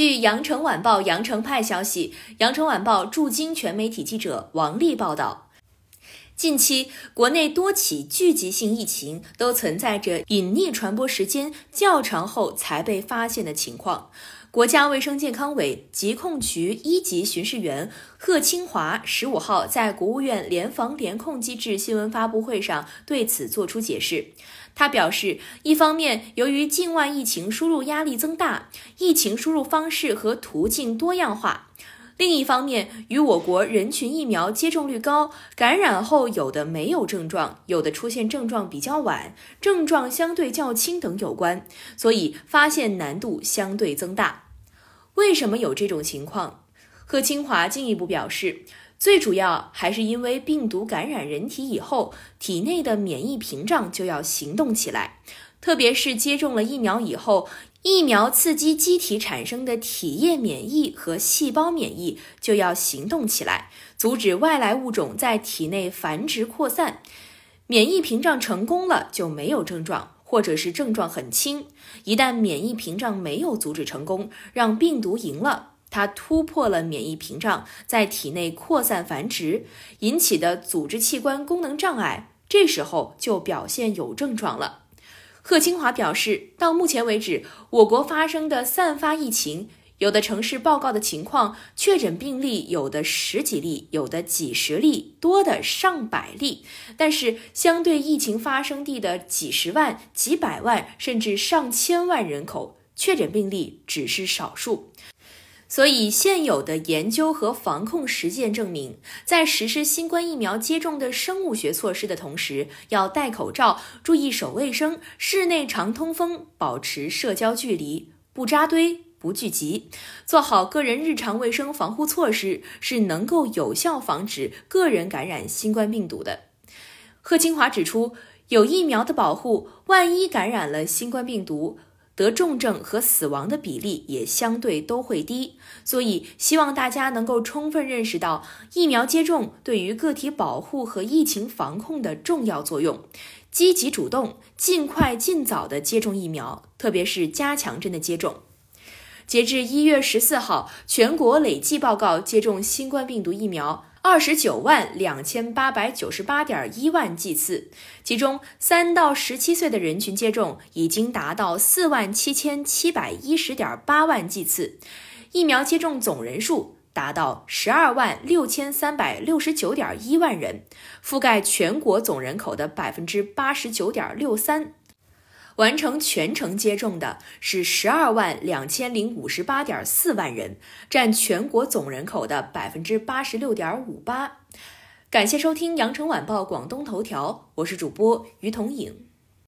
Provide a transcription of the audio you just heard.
据《羊城晚报》羊城派消息，《羊城晚报》驻京全媒体记者王丽报道。近期，国内多起聚集性疫情都存在着隐匿传播时间较长后才被发现的情况。国家卫生健康委疾控局一级巡视员贺清华十五号在国务院联防联控机制新闻发布会上对此作出解释。他表示，一方面，由于境外疫情输入压力增大，疫情输入方式和途径多样化。另一方面，与我国人群疫苗接种率高、感染后有的没有症状、有的出现症状比较晚、症状相对较轻等有关，所以发现难度相对增大。为什么有这种情况？贺清华进一步表示，最主要还是因为病毒感染人体以后，体内的免疫屏障就要行动起来，特别是接种了疫苗以后。疫苗刺激机体产生的体液免疫和细胞免疫就要行动起来，阻止外来物种在体内繁殖扩散。免疫屏障成功了就没有症状，或者是症状很轻。一旦免疫屏障没有阻止成功，让病毒赢了，它突破了免疫屏障，在体内扩散繁殖，引起的组织器官功能障碍，这时候就表现有症状了。贺清华表示，到目前为止，我国发生的散发疫情，有的城市报告的情况，确诊病例有的十几例，有的几十例，多的上百例。但是，相对疫情发生地的几十万、几百万甚至上千万人口，确诊病例只是少数。所以，现有的研究和防控实践证明，在实施新冠疫苗接种的生物学措施的同时，要戴口罩、注意手卫生、室内常通风、保持社交距离、不扎堆、不聚集，做好个人日常卫生防护措施，是能够有效防止个人感染新冠病毒的。贺清华指出，有疫苗的保护，万一感染了新冠病毒。得重症和死亡的比例也相对都会低，所以希望大家能够充分认识到疫苗接种对于个体保护和疫情防控的重要作用，积极主动、尽快尽早的接种疫苗，特别是加强针的接种。截至一月十四号，全国累计报告接种新冠病毒疫苗。二十九万两千八百九十八点一万剂次，其中三到十七岁的人群接种已经达到四万七千七百一十点八万剂次，疫苗接种总人数达到十二万六千三百六十九点一万人，覆盖全国总人口的百分之八十九点六三。完成全程接种的是十二万两千零五十八点四万人，占全国总人口的百分之八十六点五八。感谢收听羊城晚报广东头条，我是主播于彤颖。